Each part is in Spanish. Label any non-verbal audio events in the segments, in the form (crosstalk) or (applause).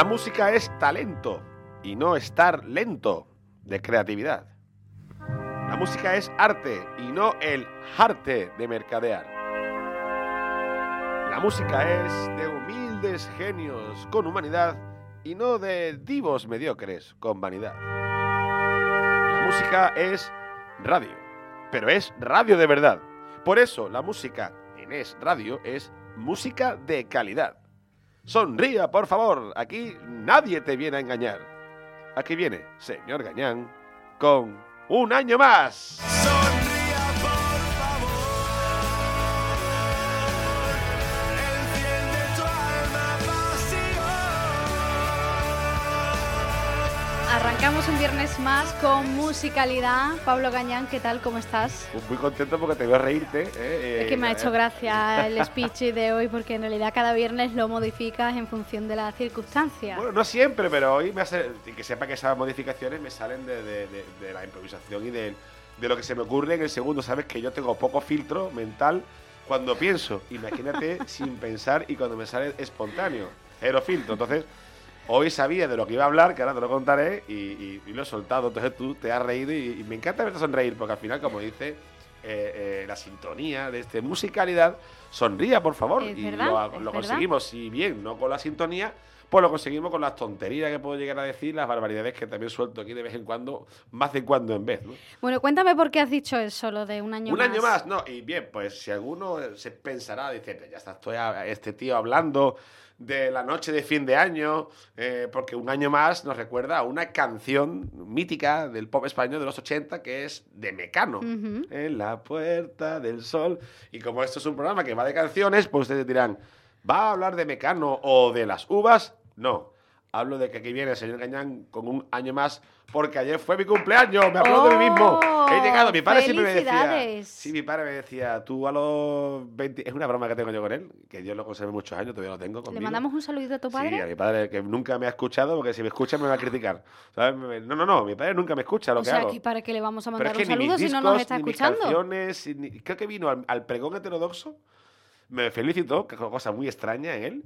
La música es talento y no estar lento de creatividad. La música es arte y no el arte de mercadear. La música es de humildes genios con humanidad y no de divos mediocres con vanidad. La música es radio, pero es radio de verdad. Por eso la música en Es Radio es música de calidad. Sonría, por favor, aquí nadie te viene a engañar. Aquí viene, señor Gañán, con un año más. Arrancamos un viernes más con musicalidad. Pablo Gañán, ¿qué tal? ¿Cómo estás? Pues muy contento porque te veo reírte. ¿eh? es que me ha hecho gracia (laughs) el speech de hoy porque en realidad cada viernes lo modificas en función de las circunstancias. Bueno, no siempre, pero hoy me hace. Que sepa que esas modificaciones me salen de, la improvisación y de, lo que se me ocurre en el segundo. Sabes que yo tengo poco filtro mental cuando pienso. Imagínate (laughs) sin pensar y cuando me sale espontáneo. Cero filtro. Entonces hoy sabía de lo que iba a hablar, que ahora te lo contaré, y, lo he soltado. Entonces tú te has reído y, me encanta verte sonreír, porque al final, como dice eh, eh, la sintonía de este musicalidad, sonría, por favor. y lo, conseguimos, si bien no con la sintonía, pues lo conseguimos con las tonterías que puedo llegar a decir, las barbaridades que también suelto aquí de vez en cuando, más de cuando en vez. Bueno, cuéntame por qué has dicho eso, lo de un año más. Un año más, no, y bien, pues si alguno se pensará, dice, ya está, estoy a este tío hablando de la noche de fin de año, eh, porque un año más nos recuerda a una canción mítica del pop español de los 80 que es de Mecano, En la puerta del sol. Y como esto es un programa que va de canciones, pues ustedes dirán, ¿va a hablar de Mecano o de las uvas? No. Hablo de que aquí viene el señor Gañán con un año más, porque ayer fue mi cumpleaños, me aplaudo de mí mismo. He llegado, mi padre siempre me decía. Sí, mi padre me decía, tú a los 20. Es una broma que tengo yo con él, que Dios lo conserve muchos años, todavía lo tengo conmigo. ¿Le mandamos un saludito a tu padre? Sí, a mi padre, que nunca me ha escuchado, porque si me escucha me va a criticar. No, no, no, mi padre nunca me escucha lo o que sea, hago. ¿para qué le vamos a mandar un saludo si no nos está escuchando? Canciones, creo que vino al, pregón heterodoxo, me felicitó, que es una cosa muy extraña en él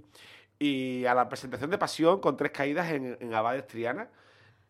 y a la presentación de Pasión con tres caídas en, en Abades Triana.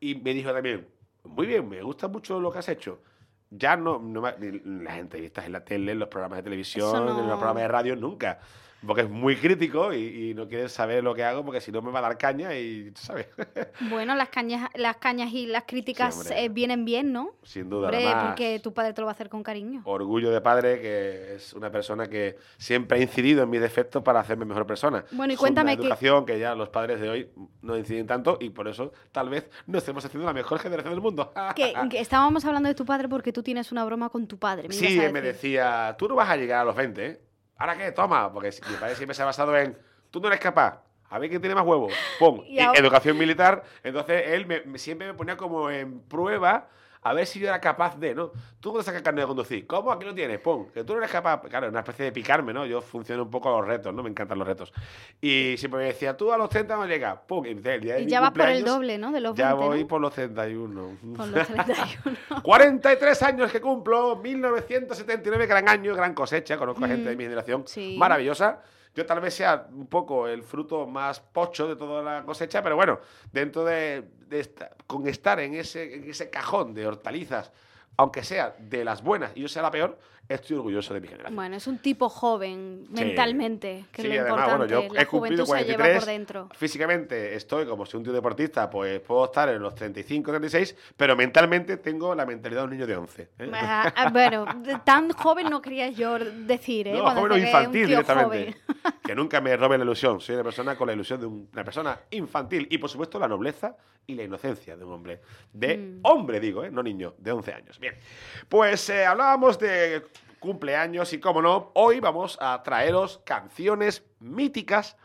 Y me dijo también, muy bien, me gusta mucho lo que has hecho. Ya no, no las entrevistas en la tele, en los programas de televisión, en los programas de radio, nunca porque es muy crítico y, no quiere saber lo que hago porque si no me va a dar caña y, ¿sabes? (laughs) Bueno, las cañas, las cañas y las críticas eh, vienen bien, ¿no? Sin duda. Hombre, porque tu padre te lo va a hacer con cariño. Orgullo de padre, que es una persona que siempre ha incidido en mis defectos para hacerme mejor persona. Bueno, y cuéntame una educación que... ya los padres de hoy no inciden tanto y por eso tal vez no estemos haciendo la mejor generación del mundo. que, (laughs) estábamos hablando de tu padre porque tú tienes una broma con tu padre. sí, me decía, tú no vas a llegar a los 20, ¿eh? ¿Ahora qué? Toma. Porque mi padre siempre se ha basado en, tú no eres capaz. A ver quién tiene más huevos. Pum. (laughs) Educación militar. Entonces él me, siempre me ponía como en prueba a ver si yo era capaz de, ¿no? Tú no sacas carne de conducir. ¿Cómo? Aquí lo tienes, pum. Que tú no eres capaz. Claro, una especie de picarme, ¿no? Yo funciono un poco a los retos, ¿no? Me encantan los retos. Y siempre me decía, tú a los 30 no llegas, pum. Y, ya vas por el doble, ¿no? De los ya voy por los 31. Por los 31. 43 (laughs) años que cumplo, 1979, gran año, gran cosecha. Conozco a gente de mi generación maravillosa. Yo tal vez sea un poco el fruto más pocho de toda la cosecha, pero bueno, dentro de, con estar en ese, en ese cajón de hortalizas, aunque sea de las buenas y yo sea la peor, estoy orgulloso de mi generación. Bueno, es un tipo joven mentalmente, que es lo importante. Bueno, yo la he cumplido 43, por dentro. Físicamente estoy como si un tío deportista, pues puedo estar en los 35, 36, pero mentalmente tengo la mentalidad de un niño de 11. ¿eh? Ah, bueno, tan joven no quería yo decir, ¿eh? No, joven o infantil directamente. Que nunca me robe la ilusión. Soy una persona con la ilusión de una persona infantil y, por supuesto, la nobleza y la inocencia de un hombre. De mm. hombre, digo, ¿eh? no niño, de 11 años. Bien, pues eh, hablábamos de cumpleaños y, como no, hoy vamos a traeros canciones míticas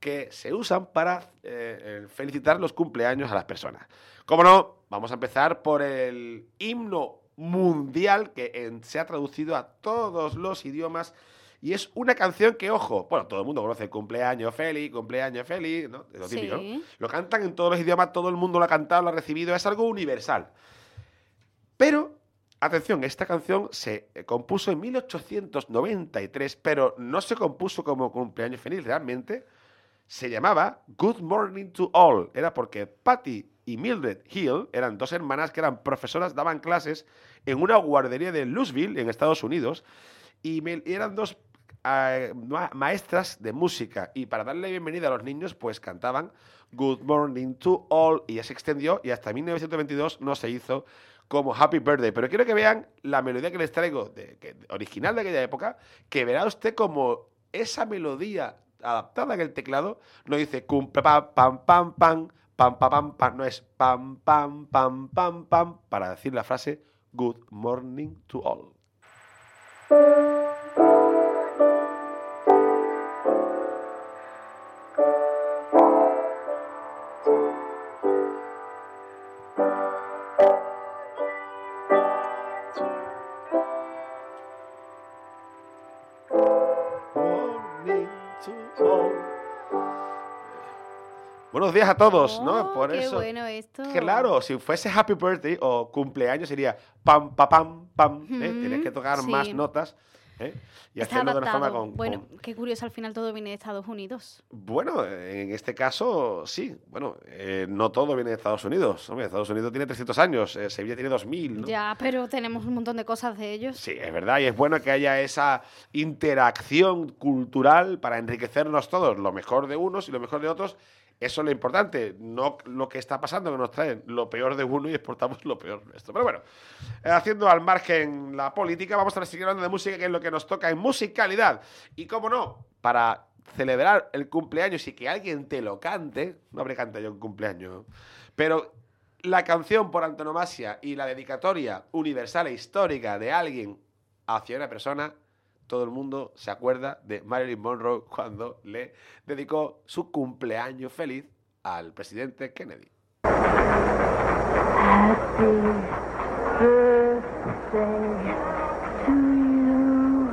que se usan para eh, eh, felicitar los cumpleaños a las personas. Como no, vamos a empezar por el himno mundial que se ha traducido a todos los idiomas y es una canción que, ojo, bueno, todo el mundo conoce cumpleaños feliz, cumpleaños feliz, ¿no? Es lo típico, ¿no? Lo cantan en todos los idiomas, todo el mundo lo ha cantado, lo ha recibido, es algo universal. Pero Atención, esta canción se eh, compuso en 1893, pero no se compuso como cumpleaños feliz, realmente se llamaba Good Morning to All. Era porque Patty y Mildred Hill eran dos hermanas que eran profesoras, daban clases en una guardería de Louisville, en Estados Unidos, y eran dos eh, maestras de música. Y para darle bienvenida a los niños, pues cantaban Good Morning to All, y ya se extendió, y hasta 1922 no se hizo como Happy Birthday. Pero quiero que vean la melodía que les traigo, original de aquella época, que verá usted como esa melodía adaptada en el teclado no dice cumple pam pam pam pam pam pam pam no es pam pam pam pam pam para decir la frase good morning to all. Buenos días a todos, ¿no? Oh, Por qué bueno esto. Claro, si fuese Happy Birthday o cumpleaños sería pam, pam, pam, pam. ¿eh? Tienes que tocar más notas. ¿eh? Y hacerlo de una forma con. Bueno, qué curioso, al final todo viene de Estados Unidos. Bueno, en este caso sí. Bueno, eh, no todo viene de Estados Unidos. Hombre, Estados Unidos tiene 300 años, Sevilla tiene 2000. ¿no? Ya, pero tenemos un montón de cosas de ellos. Sí, es verdad, y es bueno que haya esa interacción cultural para enriquecernos todos, lo mejor de unos y lo mejor de otros eso es lo importante, no lo que está pasando, que nos traen lo peor de uno y exportamos lo peor nuestro. Pero bueno, eh, haciendo al margen la política, vamos a seguir hablando de música, que es lo que nos toca en musicalidad. Y cómo no, para celebrar el cumpleaños y que alguien te lo cante, no habré cantado yo un cumpleaños, pero la canción por antonomasia y la dedicatoria universal e histórica de alguien hacia una persona todo el mundo se acuerda de Marilyn Monroe (laughs) cuando le dedicó su cumpleaños feliz al presidente Kennedy. Happy birthday to you.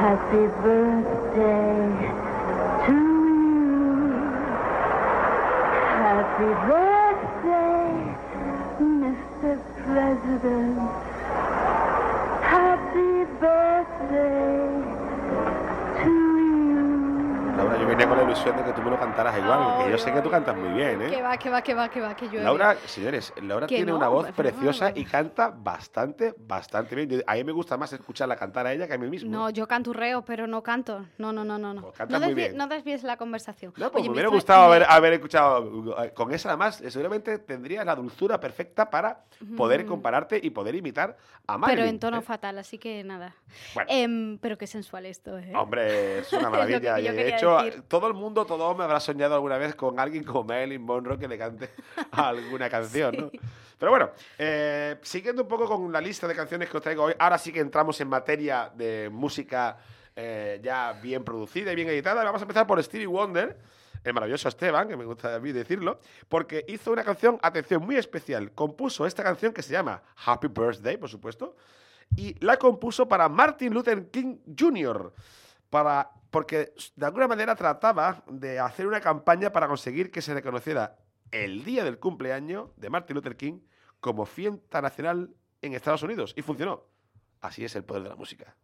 Happy birthday to you. Happy birthday, Mr. President. Con la ilusión de que tú me lo cantaras igual, porque yo sé que tú cantas muy bien, ¿eh? Que va, que va, que va, que va, que yo. Laura, señores, Laura tiene una voz preciosa y canta bastante, bastante bien. A mí me gusta más escucharla cantar a ella que a mí mismo. No, yo canturreo, pero no canto. No, no, no, no. no. Pues no, bien. no desvíes la conversación. No, pues me hubiera gustado haber, haber, escuchado. Con esa, además, seguramente tendrías la dulzura perfecta para poder compararte y poder imitar a Marilyn. Pero en tono ¿eh? fatal, así que nada. Em, pero qué sensual esto, ¿eh? Hombre, es una (laughs) maravilla. y de hecho, todo el mundo, todo hombre habrá soñado alguna vez con alguien como Marilyn Monroe que le cante (laughs) alguna canción, ¿no? Pero bueno, eh, siguiendo un poco con la lista de canciones que os traigo hoy, ahora sí que entramos en materia de música eh, ya bien producida y bien editada. Vamos a empezar por Stevie Wonder, el maravilloso Esteban, que me gusta a mí decirlo, porque hizo una canción, atención, muy especial. Compuso esta canción que se llama Happy Birthday, por supuesto, y la compuso para Martin Luther King Jr., para, porque de alguna manera trataba de hacer una campaña para conseguir que se reconociera el día del cumpleaños de Martin Luther King como fiesta nacional en Estados Unidos. Y funcionó. Así es el poder de la música.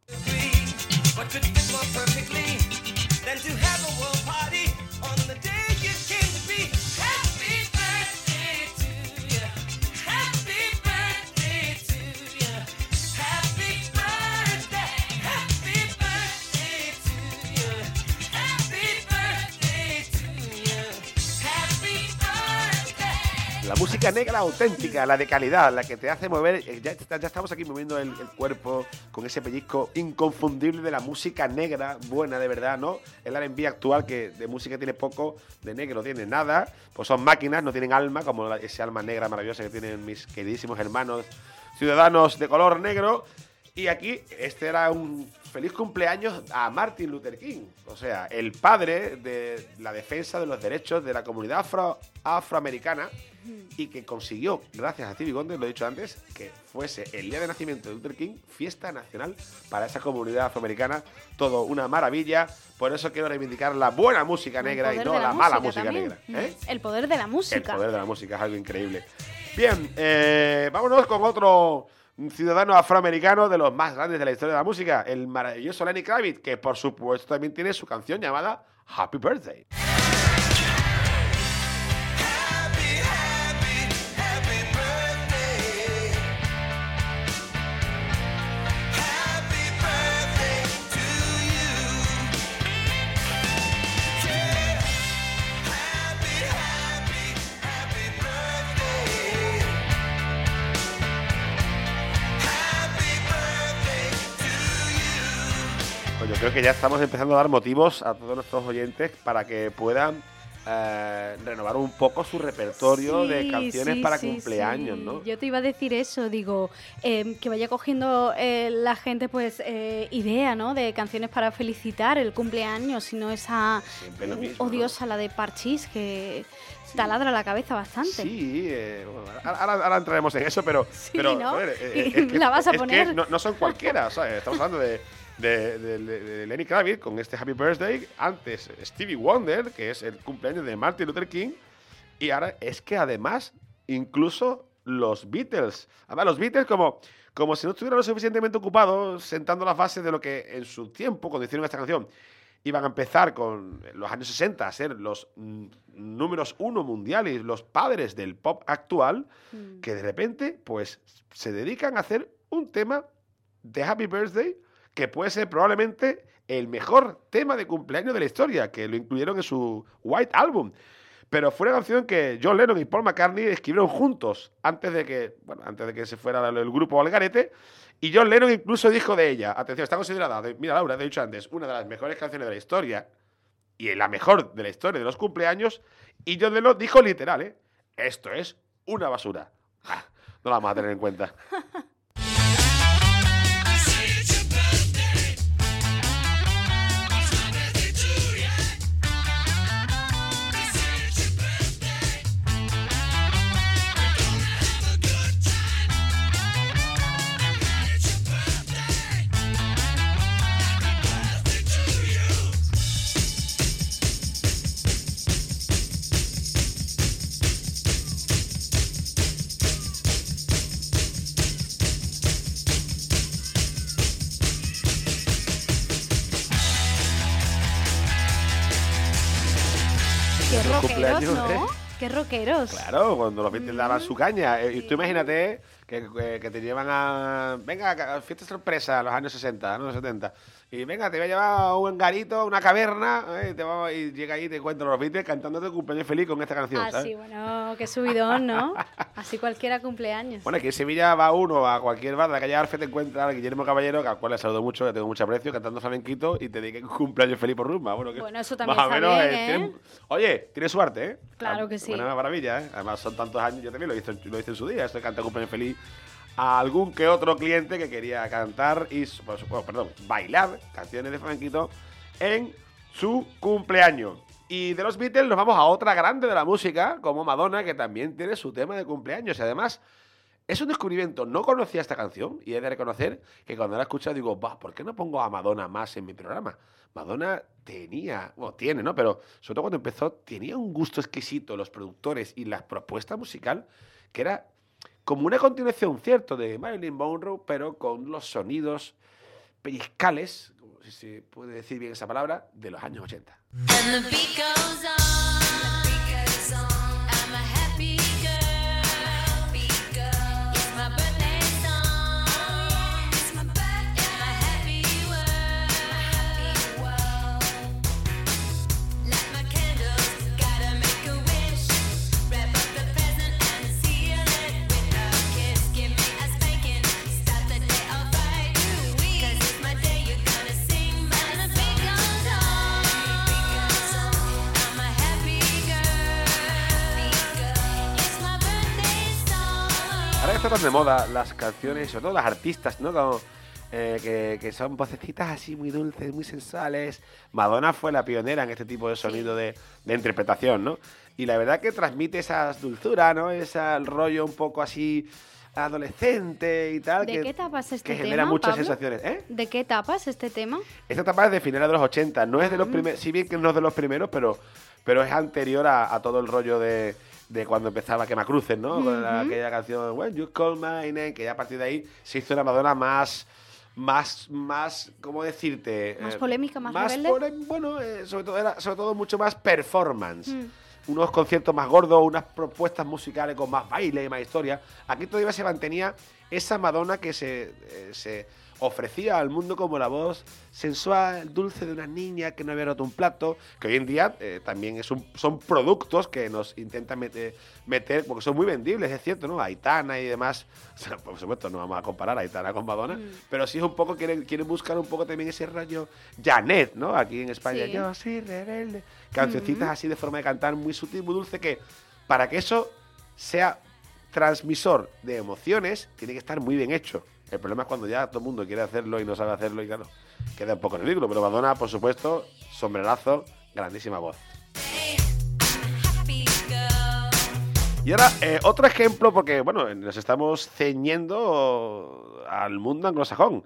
Música negra auténtica, la de calidad, la que te hace mover. Eh, ya, estamos aquí moviendo el, cuerpo con ese pellizco inconfundible de la música negra, buena de verdad, ¿no? El RB actual que de música tiene poco, de negro tiene nada. Pues son máquinas, no tienen alma, como ese alma negra maravillosa que tienen mis queridísimos hermanos ciudadanos de color negro. Y aquí, este era un feliz cumpleaños a Martin Luther King, o sea, el padre de la defensa de los derechos de la comunidad afro, afroamericana y que consiguió, gracias a Stevie Wonder, lo he dicho antes, que fuese el día de nacimiento de Luther King fiesta nacional para esa comunidad afroamericana. Todo una maravilla. Por eso quiero reivindicar la buena música negra y no la, mala música negra. ¿eh? El poder de la música. El poder de la música es algo increíble. Bien, eh, vámonos con otro ciudadano afroamericano de los más grandes de la historia de la música, el maravilloso Lenny Kravitz, que por supuesto también tiene su canción llamada Happy Birthday. Creo que ya estamos empezando a dar motivos a todos nuestros oyentes para que puedan eh, renovar un poco su repertorio de canciones para cumpleaños, ¿no? Yo te iba a decir eso, digo, em, que vaya cogiendo eh, la gente pues eh, idea, ¿no? De canciones para felicitar el cumpleaños, sino esa odiosa, la de Parchís, que taladra la cabeza bastante. Sí, ahora, entraremos en eso, pero... pero ¿no? (laughs) la vas a poner. no, no, son cualquiera, estamos hablando de de, Lenny Kravitz con este Happy Birthday. Antes Stevie Wonder, que es el cumpleaños de Martin Luther King. Y ahora es que además, incluso los Beatles. Además, los Beatles como, como si no estuvieran lo suficientemente ocupados sentando las bases de lo que en su tiempo, cuando hicieron esta canción, iban a empezar con los años 60 a ser los números uno mundiales, los padres del pop actual, mm. que de repente pues se dedican a hacer un tema de Happy Birthday que puede ser probablemente el mejor tema de cumpleaños de la historia, que lo incluyeron en su White Album. Pero fue una canción que John Lennon y Paul McCartney escribieron juntos antes de que, bueno, antes de que se fuera el grupo al garete. Y John Lennon incluso dijo de ella, atención, está considerada, mira Laura, te he dicho antes, una de las mejores canciones de la historia y la mejor de la historia de los cumpleaños. Y John Lennon dijo literal, ¿eh? esto es una basura. Ah, no la vamos a tener en cuenta. (laughs) Qué rockeros. Claro, cuando los Beatles daban su caña. Eh, y tú imagínate que, que, te llevan a. Venga, fiesta sorpresa, los años 60, ¿no? 70. Y venga, te voy a llevar a un garito, una caverna, ¿eh? y llega ahí y te encuentro los Beatles cantándote cumpleaños feliz con esta canción. Ah, sí, bueno, qué subidón, ¿no? Así cualquiera cumpleaños. Bueno, aquí en Sevilla va uno a cualquier bar de la calle Arfe, te encuentra a Guillermo Caballero, al cual le saludo mucho, que tengo mucho aprecio, cantando flamenquito y te que cumpleaños feliz por rumba. Bueno, bueno eso también más o menos, ¿eh? Oye, tiene suerte, ¿eh? Claro que sí. Una maravilla, ¿eh? Además, son tantos años, yo también lo hice, lo hice en su día, esto de cantar cumpleaños feliz a algún que otro cliente que quería cantar y, perdón, bailar canciones de flamenquito en su cumpleaños. Y de los Beatles nos vamos a otra grande de la música, como Madonna, que también tiene su tema de cumpleaños. Y además, es un descubrimiento. No conocía esta canción y he de reconocer que cuando la escuchado digo, va, ¿por qué no pongo a Madonna más en mi programa? Madonna tenía, bueno, tiene, ¿no? Pero sobre todo cuando empezó, tenía un gusto exquisito, los productores y la propuesta musical, que era como una continuación, cierto, de Marilyn Monroe, pero con los sonidos pellizcales, si se puede decir bien esa palabra, de los años 80. Están de moda las canciones, sobre todo las artistas, ¿no? Eh, que, son vocecitas así muy dulces, muy sensuales. Madonna fue la pionera en este tipo de sonido de, interpretación, ¿no? Y la verdad que transmite esa dulzura, ¿no? Ese rollo un poco así adolescente y tal. ¿De qué etapa es este que genera muchas sensaciones. ¿eh? ¿De qué etapa es este tema? Esta etapa es de finales de los 80. No es de los mm. primeros, si bien que no es de los primeros, pero, pero es anterior a todo el rollo de de cuando empezaba Quemacruces, ¿no? Con aquella canción When You Call My Name, que ya a partir de ahí se hizo una Madonna más más, más, ¿cómo decirte? Más eh, polémica, más, más rebelde. bueno, eh, sobre todo era sobre todo mucho más performance. Mm. Unos conciertos más gordos, unas propuestas musicales con más baile y más historia. Aquí todavía se mantenía esa Madonna que se, eh, se ofrecía al mundo como la voz sensual, dulce de una niña que no había roto un plato, que hoy en día eh, también es un, son productos que nos intentan meter, meter, porque son muy vendibles, es cierto, ¿no? Aitana y demás, (laughs) por supuesto no vamos a comparar a Aitana con Madonna, mm. pero sí es un poco, quieren, quieren buscar un poco también ese rollo Janet, ¿no? Aquí en España, yo sí, rebelde, cancioncitas así de forma de cantar muy sutil, muy dulce, que para que eso sea transmisor de emociones, tiene que estar muy bien hecho. El problema es cuando ya todo el mundo quiere hacerlo y no sabe hacerlo y claro, queda un poco ridículo. Pero Madonna, por supuesto, sombrerazo, grandísima voz. Y ahora, eh, otro ejemplo, porque bueno, nos estamos ceñiendo al mundo anglosajón.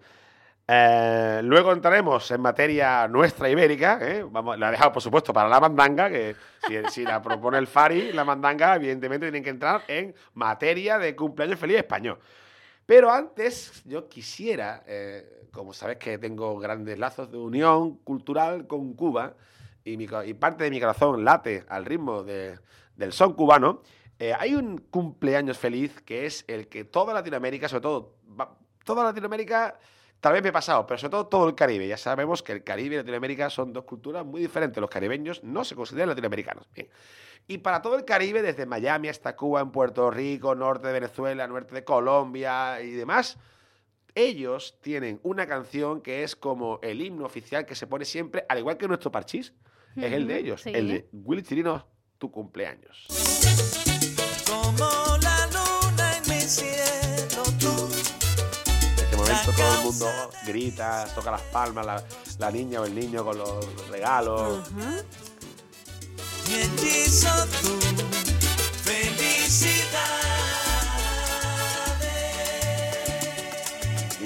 Eh, luego entraremos en materia nuestra ibérica. ¿eh? La he dejado, por supuesto, para la mandanga, que si, si, la propone el Fari, la mandanga, evidentemente tienen que entrar en materia de cumpleaños feliz español. Pero antes yo quisiera, eh, como sabes que tengo grandes lazos de unión cultural con Cuba y, parte de mi corazón late al ritmo del son cubano, eh, hay un cumpleaños feliz que es el que toda Latinoamérica, sobre todo toda Latinoamérica, tal vez me he pasado, pero sobre todo todo el Caribe. Ya sabemos que el Caribe y Latinoamérica son dos culturas muy diferentes. Los caribeños no se consideran latinoamericanos. Bien. Y para todo el Caribe, desde Miami hasta Cuba, en Puerto Rico, norte de Venezuela, norte de Colombia y demás, ellos tienen una canción que es como el himno oficial que se pone siempre, al igual que nuestro parchís, es el de ellos, el de Willy Chirino, tu cumpleaños. Momento todo el mundo grita, toca las palmas, la, niña o el niño con los regalos. Y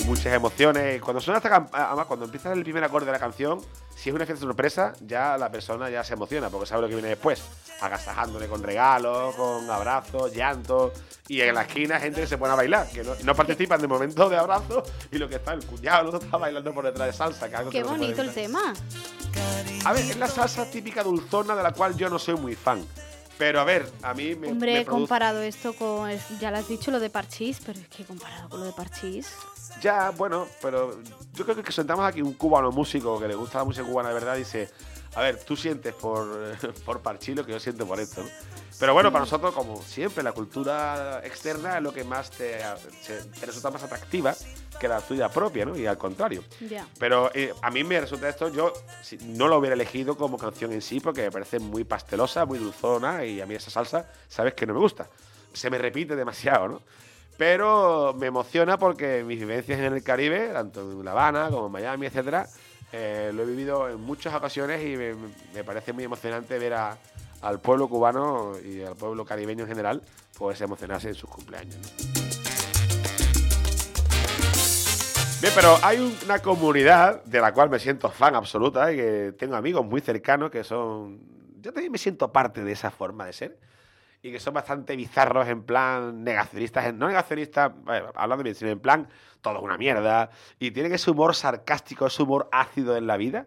muchas emociones. Cuando suena esta además cuando empieza el primer acorde de la canción, si es una fiesta sorpresa, ya la persona ya se emociona porque sabe lo que viene después. Agasajándole con regalos, con abrazos, llantos. Y en la esquina gente que se pone a bailar, que no, participan de momento de abrazo y lo que está el cuñado, no (laughs) está bailando por detrás de salsa. Qué bonito el tema. A ver, es la salsa típica dulzona de la cual yo no soy muy fan. Pero a ver, a mí me. Hombre, he comparado esto con. Ya lo has dicho, lo de Parchís, pero es que comparado con lo de Parchís. Ya, bueno, pero yo creo que sentamos aquí un cubano músico que le gusta la música cubana de verdad y dice a ver, tú sientes por, (laughs) por Parchís lo que yo siento por esto. Pero bueno, para nosotros, como siempre, la cultura externa es lo que más te, resulta más atractiva que la tuya propia, ¿no? Y al contrario. Pero eh, a mí me resulta esto, yo no lo hubiera elegido como canción en sí porque me parece muy pastelosa, muy dulzona y a mí esa salsa, sabes que no me gusta. Se me repite demasiado, ¿no? Pero me emociona porque mis vivencias en el Caribe, tanto en La Habana como en Miami, etcétera, eh, lo he vivido en muchas ocasiones y me, parece muy emocionante ver al pueblo cubano y al pueblo caribeño en general pues emocionarse en sus cumpleaños. Bien, pero hay una comunidad de la cual me siento fan absoluta y que tengo amigos muy cercanos que son... Yo también me siento parte de esa forma de ser y que son bastante bizarros en plan negacionistas, no negacionistas, hablando bien, sino en plan todo es una mierda y tienen ese humor sarcástico, ese humor ácido en la vida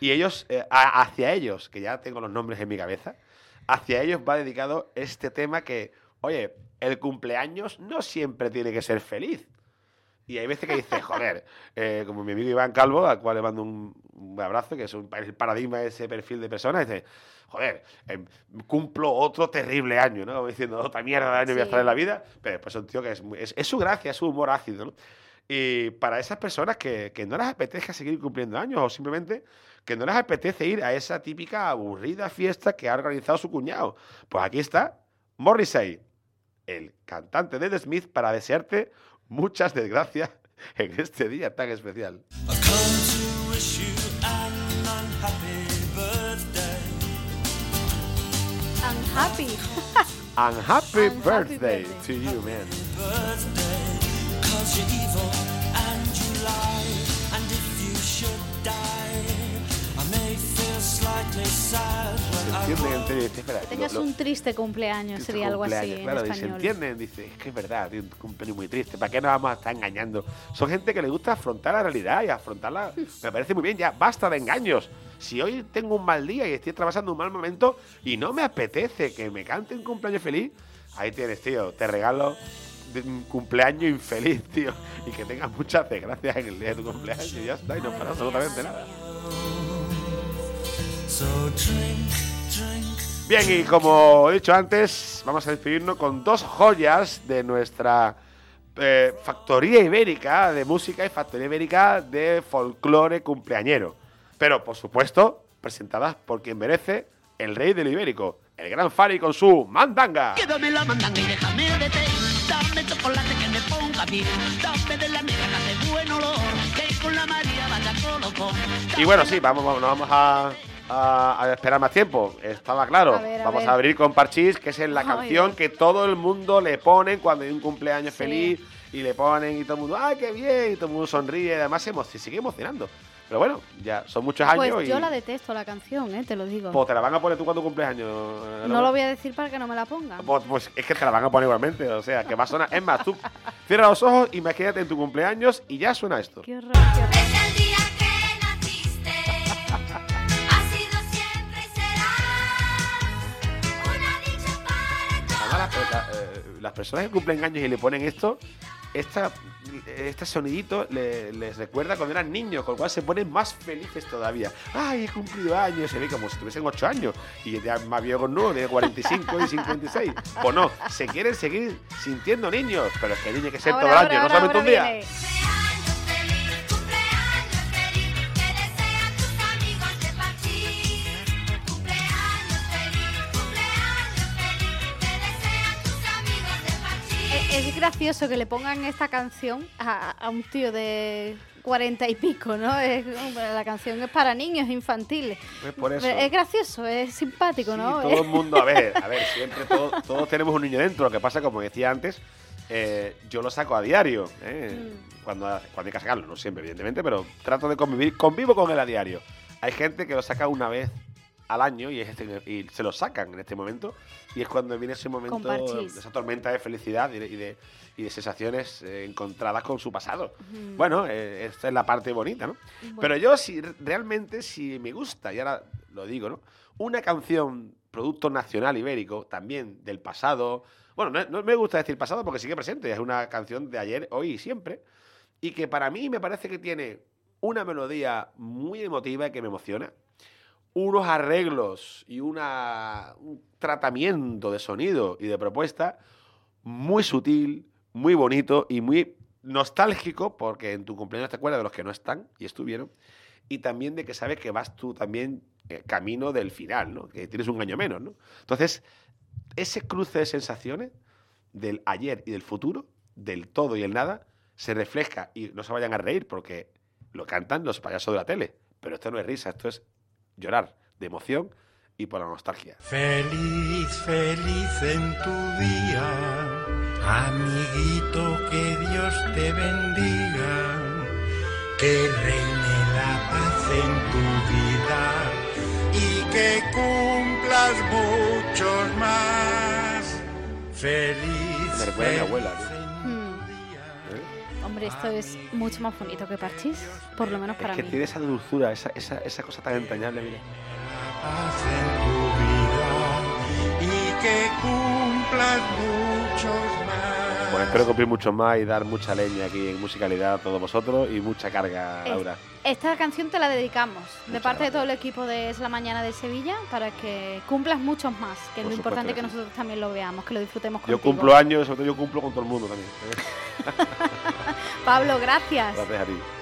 y ellos, eh, hacia ellos, que ya tengo los nombres en mi cabeza, hacia ellos va dedicado este tema que, oye, el cumpleaños no siempre tiene que ser feliz. Y hay veces que dice, joder, eh, como mi amigo Iván Calvo, al cual le mando un, abrazo, que es un, el paradigma de ese perfil de persona, dice, joder, em, cumplo otro terrible año, ¿no? Como diciendo, otra mierda de año voy a estar en la vida, pero después es un tío que es, es, su gracia, es su humor ácido, ¿no? Y para esas personas que, que no les apetezca seguir cumpliendo años o simplemente que no les apetece ir a esa típica aburrida fiesta que ha organizado su cuñado, pues aquí está Morrissey, el cantante de The Smith, para desearte muchas desgracias (laughs) en este día tan especial. (laughs) Unhappy. Unhappy birthday to you, man. Entienden entre ellos. Que tengas un triste cumpleaños, sería algo así. Claro, y se entienden, dice, es que es verdad, un cumpleaños muy triste, ¿para qué nos vamos a estar engañando? Son gente que le gusta afrontar la realidad y afrontarla. (laughs) Me parece muy bien, ya basta de engaños. Si hoy tengo un mal día y estoy atravesando un mal momento y no me apetece que me cante un cumpleaños feliz, ahí tienes, tío, te regalo un cumpleaños infeliz, tío, y que tengas muchas desgracias en el día de tu cumpleaños y ya está, y no pasa absolutamente nada. Bien, y como he dicho antes, vamos a despedirnos con dos joyas de nuestra eh, factoría ibérica de música y factoría ibérica de folclore cumpleañero. Pero, por supuesto, presentadas por quien merece, el rey del ibérico, el gran Fari con su mandanga. Quédame la mandanga y déjame de té. Dame chocolate que me ponga bien. Dame de la negra que hace buen olor. Que con la María vaya colocón. Y bueno, sí, vamos, vamos, vamos a a, esperar más tiempo. Estaba claro. Vamos a abrir con Parchís, que es la canción que todo el mundo le pone cuando hay un cumpleaños feliz y le ponen y todo el mundo, ¡ay, qué bien! Y todo el mundo sonríe. Además, se sigue emocionando. Pero bueno, ya son muchos años. Pues yo la detesto la canción, ¿eh? te lo digo. Pues te la van a poner tú cuando cumples años. No, lo voy a decir para que no me la pongan. Pues, pues, es que te la van a poner igualmente. O sea, que va a sonar. Es más, tú cierra los ojos, imagínate en tu cumpleaños y ya suena esto. Qué horror, qué horror. Eh, las personas que cumplen años y le ponen esto, esta, este sonidito les recuerda cuando eran niños, con lo cual se ponen más felices todavía. ¡Ay, he cumplido años! Se ve como si tuviesen 8 años y ya más viejo no, de 45 y 56. Pues no, se quieren seguir sintiendo niños, pero es que niño que ser todo el año, no solamente un día. Gracioso que le pongan esta canción a, un tío de cuarenta y pico, ¿no? la canción es para niños infantiles. Pues es gracioso, es simpático, ¿no? Todo el mundo, a ver, a ver, (laughs) siempre todos tenemos un niño dentro. Lo que pasa, como decía antes, eh, yo lo saco a diario, ¿eh? mm. cuando, cuando hay que sacarlo, no siempre, evidentemente, pero trato de convivir, convivo con él a diario. Hay gente que lo saca una vez al año y, este, y se lo sacan en este momento. Y es cuando viene ese momento de esa tormenta de felicidad y de, y de, sensaciones eh, encontradas con su pasado. Bueno, eh, esta es la parte bonita, ¿no? Pero yo, si realmente, si me gusta, y ahora lo digo, ¿no? Una canción, producto nacional ibérico, también del pasado. Bueno, no, no me gusta decir pasado porque sigue presente, es una canción de ayer, hoy y siempre. Y que para mí me parece que tiene una melodía muy emotiva y que me emociona unos arreglos y una, un tratamiento de sonido y de propuesta muy sutil, muy bonito y muy nostálgico, porque en tu cumpleaños te acuerdas de los que no están y estuvieron, y también de que sabes que vas tú también eh, camino del final, ¿no? que tienes un año menos. ¿no? Entonces, ese cruce de sensaciones del ayer y del futuro, del todo y el nada, se refleja, y no se vayan a reír porque lo cantan los payasos de la tele, pero esto no es risa, esto es llorar de emoción y por la nostalgia. Feliz, feliz en tu día, amiguito, que Dios te bendiga, que reine la paz en tu vida y que cumplas muchos más. Feliz. Me mi abuela. Hombre, esto es mucho más bonito que Parchís, por lo menos para mí. que tiene esa dulzura, esa, esa, esa cosa tan entrañable, mira. y que cumplas muchos más. Bueno, espero cumplir mucho más y dar mucha leña aquí en musicalidad a todos vosotros y mucha carga, Laura. Esta canción te la dedicamos de parte de todo el equipo de Es la Mañana de Sevilla para que cumplas muchos más, que es lo importante que, nosotros también lo veamos, que lo disfrutemos contigo. Yo cumplo años, sobre todo yo cumplo con todo el mundo también. (laughs) Pablo, gracias. A ti.